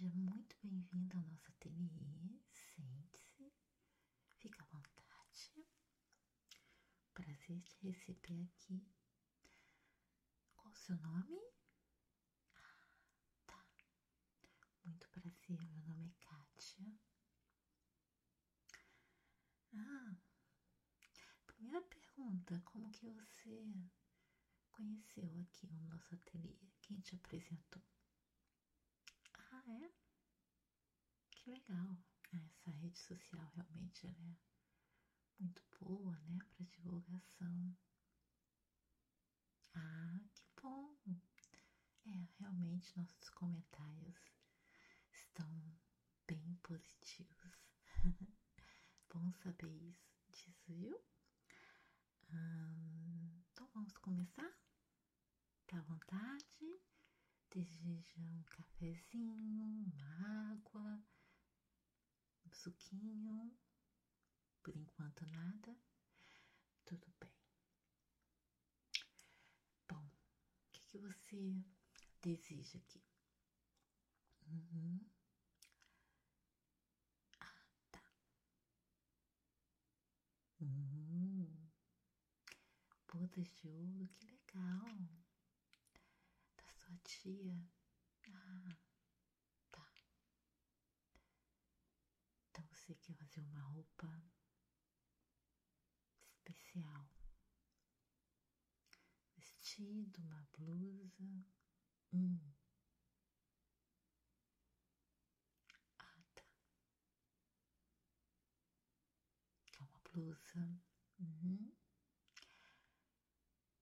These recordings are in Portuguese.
Seja muito bem-vindo ao nosso ateliê. Sente-se, fica à vontade. Prazer te receber aqui. Qual o seu nome? Ah, tá. Muito prazer, meu nome é Kátia. Ah, primeira pergunta, como que você conheceu aqui o nosso ateliê? Quem te apresentou? Ah, é? Que legal. Essa rede social realmente é muito boa, né, para divulgação. Ah, que bom. É, realmente nossos comentários estão bem positivos. bom saber isso, disso, viu? Hum, então vamos começar? Tá à vontade? Deseja um cafezinho, uma água, um suquinho? Por enquanto nada? Tudo bem. Bom, o que, que você deseja aqui? Uhum. Ah, tá. Uhum. Bodas de ouro, que legal sua tia. Ah, tá. Então você quer fazer uma roupa especial. Vestido, uma blusa. Hum. Ah, tá. É uma blusa. Uhum.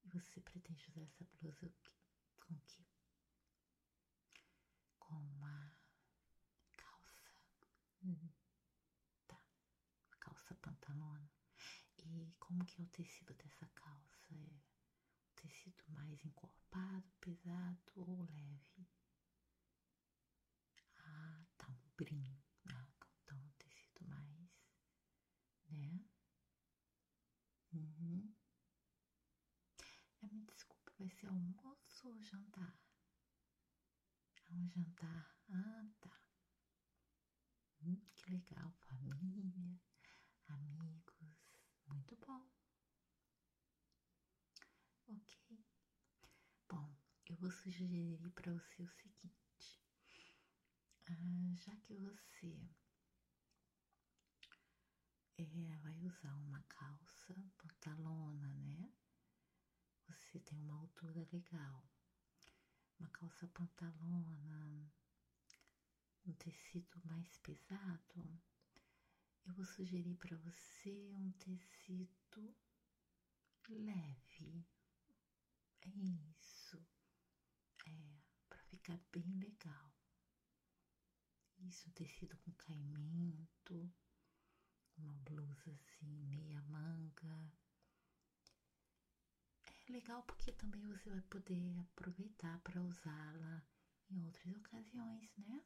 E você pretende usar essa blusa com o quê? Com uma calça. Hum. Tá. Calça pantalona. E como que é o tecido dessa calça? É tecido mais encorpado, pesado ou leve? Ah, tá um brim. Ah, então um tecido mais, né? Uhum. É, me desculpa, vai ser almoço ou jantar? É um jantar. Ah, tá. Hum, que legal, família, bom. Ok. Bom, eu vou sugerir para você o seguinte: ah, já que você é, vai usar uma calça pantalona, né? Você tem uma altura legal, uma calça pantalona, um tecido mais pesado, eu vou sugerir para você um tecido leve. É isso. É, para ficar bem legal. Isso, um tecido com caimento, uma blusa assim, meia manga. É legal porque também você vai poder aproveitar para usá-la em outras ocasiões, né?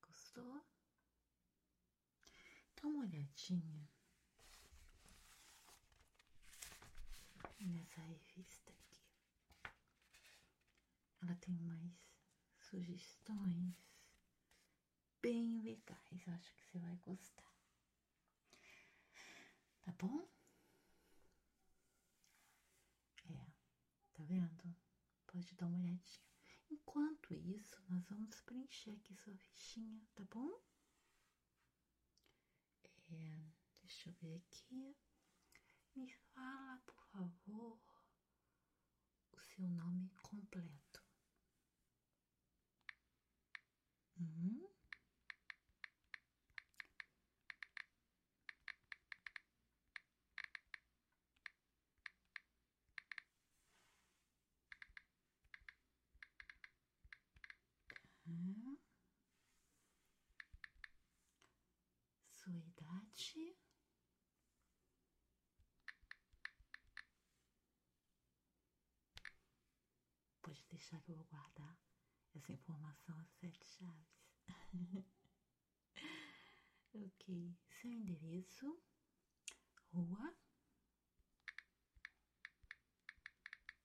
Gostou? Dá uma olhadinha nessa revista aqui. Ela tem umas sugestões bem legais. Eu acho que você vai gostar. Tá bom? É, tá vendo? Pode dar uma olhadinha. Enquanto isso, nós vamos preencher aqui sua fichinha, tá bom? É, deixa eu ver aqui. Me fala, por favor, o seu nome completo. Uhum. Sua idade. Pode deixar que eu vou guardar essa informação a sete chaves. ok. Seu endereço, rua.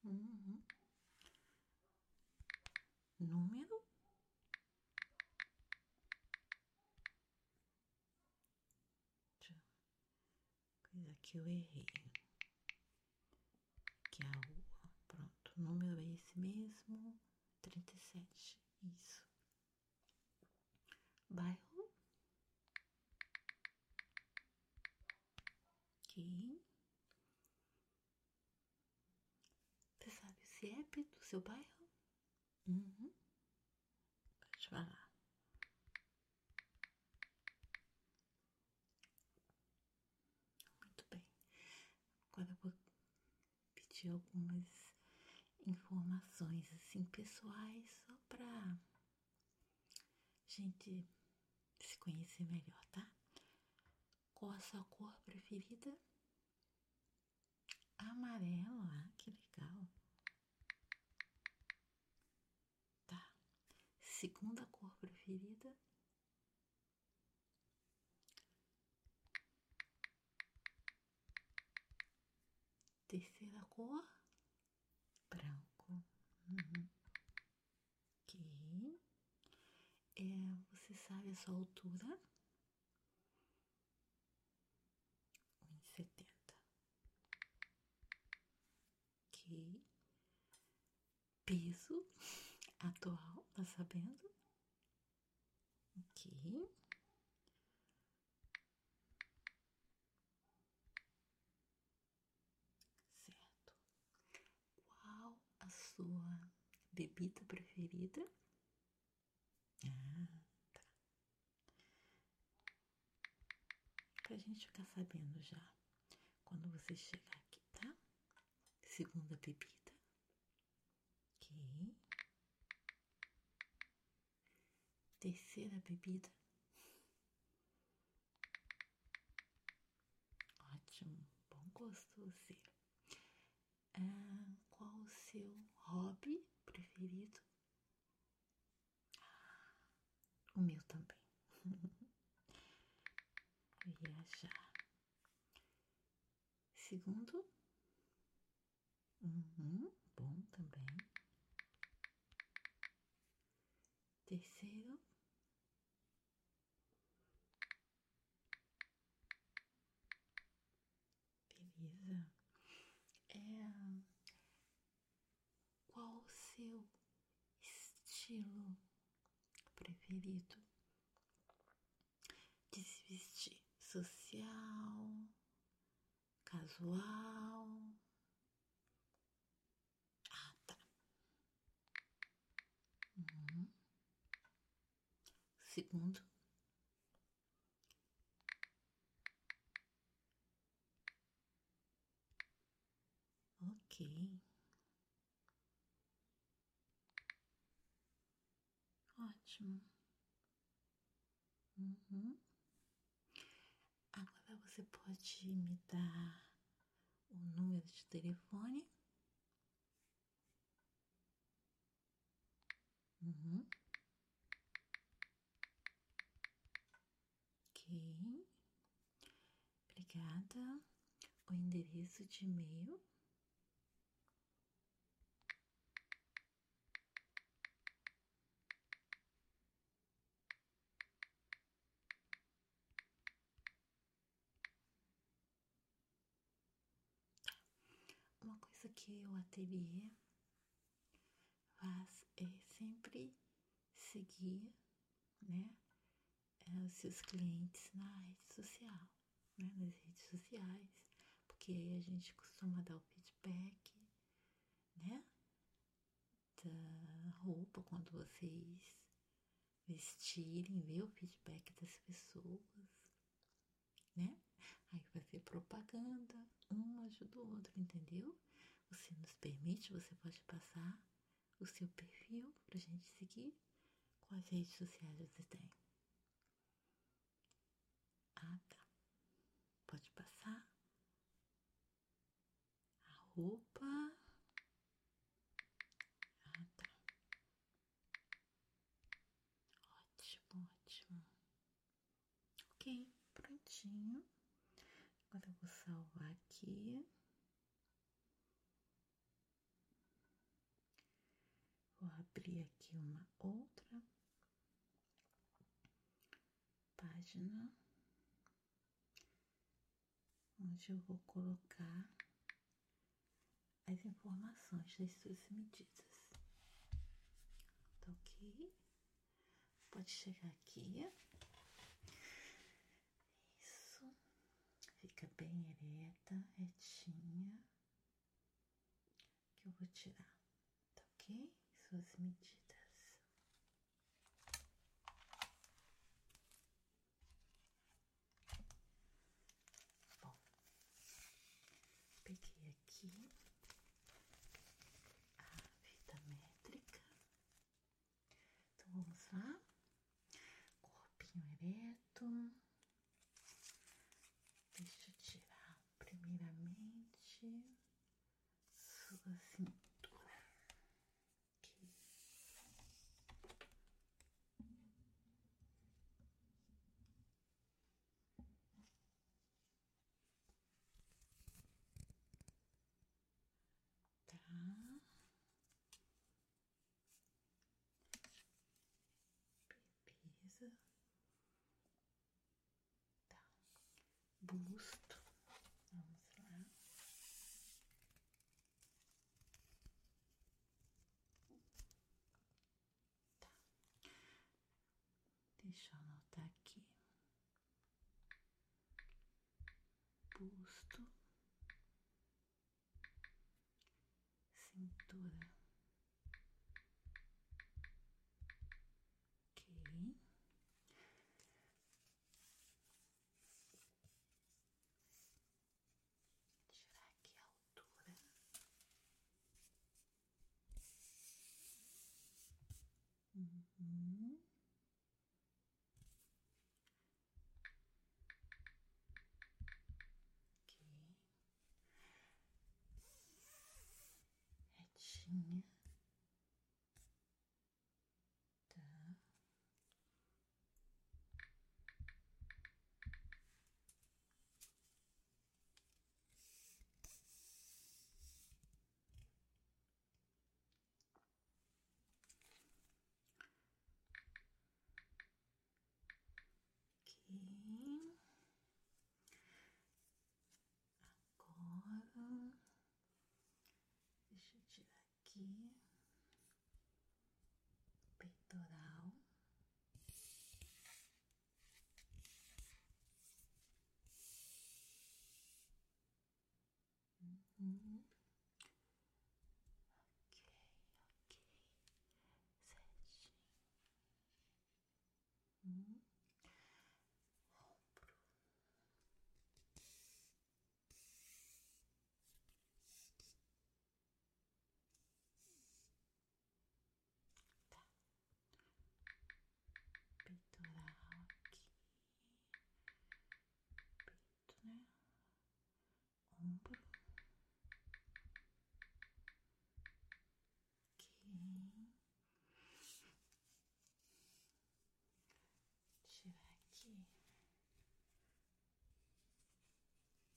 Uhum. Número que eu errei. Que é a rua. Pronto, o número é esse mesmo. 37. Isso. Bairro. Ok. Você sabe o CIEP do seu bairro? Uhum. Pode falar. Muito bem. Agora eu vou pedir algumas informações assim pessoais só para gente se conhecer melhor, tá? Qual a sua cor preferida? Amarelo, ah, que legal. Tá. Segunda cor preferida? Terceira cor? Branco. Uhum. Ok. É, você sabe a sua altura? 1,70. Ok. Peso atual, tá sabendo? Ok. Certo. Qual a sua bebida preferida? Ah, tá. Pra gente ficar sabendo já quando você chegar aqui, tá? Segunda bebida. Ok. Terceira bebida. Ótimo, bom gosto você. Ah, seu hobby preferido? O meu também. Viajar. Segundo. Uhum, bom também. Terceiro. Beleza. É, qual o seu estilo preferido de se vestir? Social, casual? Ah, tá. Uhum. Segundo. Ok. Ótimo. Uhum. Agora você pode me dar o número de telefone? Uhum. Ok. Obrigada. O endereço de e-mail. Uma coisa que o ateliê faz é sempre seguir, né, os seus clientes na rede social, né, nas redes sociais, porque aí a gente costuma dar o feedback, né, da roupa quando vocês vestirem, ver o feedback das pessoas, né? Aí fazer propaganda, um ajuda o outro, entendeu? Você nos permite, você pode passar o seu perfil pra gente seguir. Quais redes sociais você tem? Ah, tá. Pode passar. A roupa. Ah, tá. Ótimo, ótimo. Ok, prontinho. Agora eu vou salvar aqui. Vou abrir aqui uma outra página. onde eu vou colocar as informações das suas medidas. Tá ok? Pode chegar aqui. Isso. Fica bem ereta, retinha. Que eu vou tirar. Tá ok? Suas medidas. Bom, peguei aqui a fita métrica. Então vamos lá. Corpinho ereto. Deixa eu tirar primeiramente sua cintura. Aqui. Tá. Beleza. Tá. Busto. Vamos lá. Tá. Deixa eu anotar aqui. Busto. Cintura. Ok. Tirar aqui a altura. Uhum. Ok. Retinha. Tá. Deixa eu tirar aqui. Peitoral. Uhum. Ok, ok. Certinho. Hum. Ombro. Tá. Peitoral aqui. Peito, né? Ombro. Ok. Tirar aqui.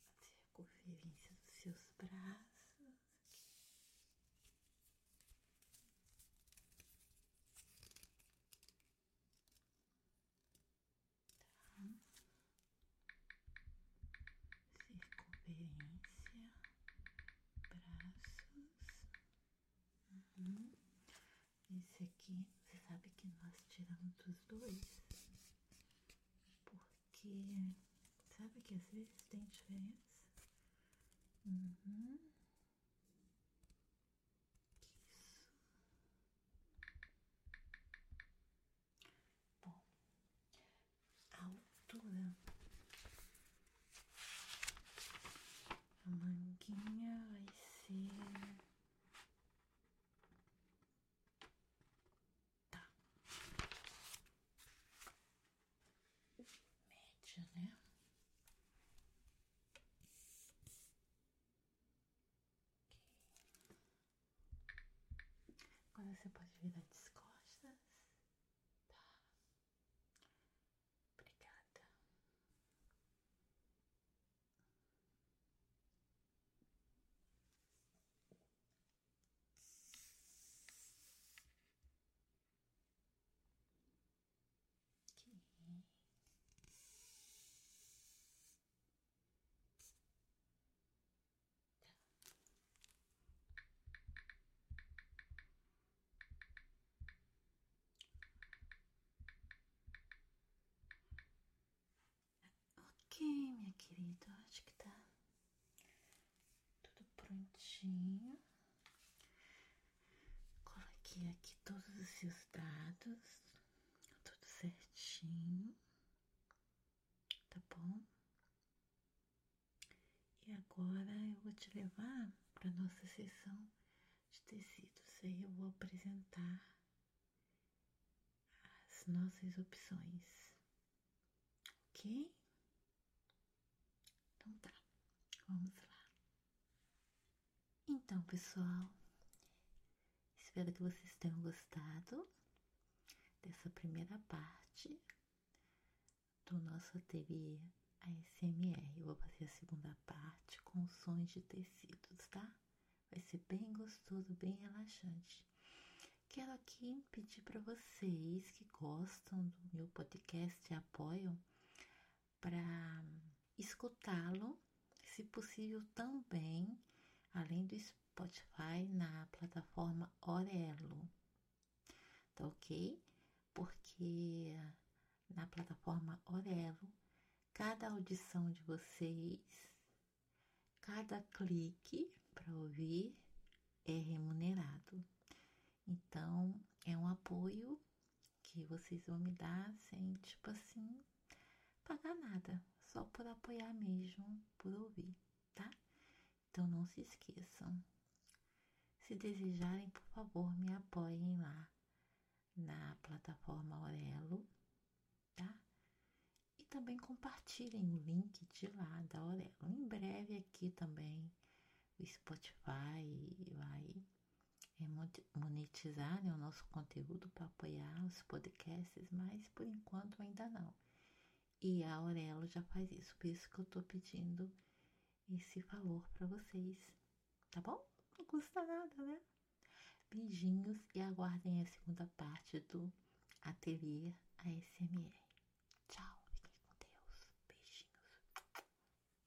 Fazer a conferência dos seus braços. Tá. Circunferência, braços. Uhum. Esse aqui, você sabe que nós tiramos dos dois, porque sabe que às vezes tem diferença. Uhum. Isso. Bom, a altura. A manguinha vai ser. Tá. Média, né? Ok. Agora você pode virar de querido. Acho que tá tudo prontinho. Coloquei aqui todos os seus dados, tudo certinho, tá bom? E agora eu vou te levar para nossa sessão de tecidos. Aí eu vou apresentar as nossas opções, ok? Então tá, vamos lá. Então, pessoal, espero que vocês tenham gostado dessa primeira parte do nosso ateliê ASMR. Eu vou fazer a segunda parte com sons de tecidos, tá? Vai ser bem gostoso, bem relaxante. Quero aqui pedir para vocês que gostam do meu podcast e apoiam para escutá-lo, se possível também, além do Spotify, na plataforma Orelo. Tá ok? Porque na plataforma Orelo, cada audição de vocês, cada clique para ouvir é remunerado. Então, é um apoio que vocês vão me dar sem, tipo assim, pagar nada, só por apoiar mesmo, por ouvir, tá? Então, não se esqueçam. Se desejarem, por favor, me apoiem lá na plataforma Aurelo, tá? E também compartilhem o link de lá da Aurelo. Em breve aqui também o Spotify vai monetizar né, o nosso conteúdo para apoiar os podcasts, mas por enquanto ainda não. E a Aurelo já faz isso, por isso que eu tô pedindo esse valor para vocês, tá bom? Não custa nada, né? Beijinhos e aguardem a segunda parte do Ateliê ASMR.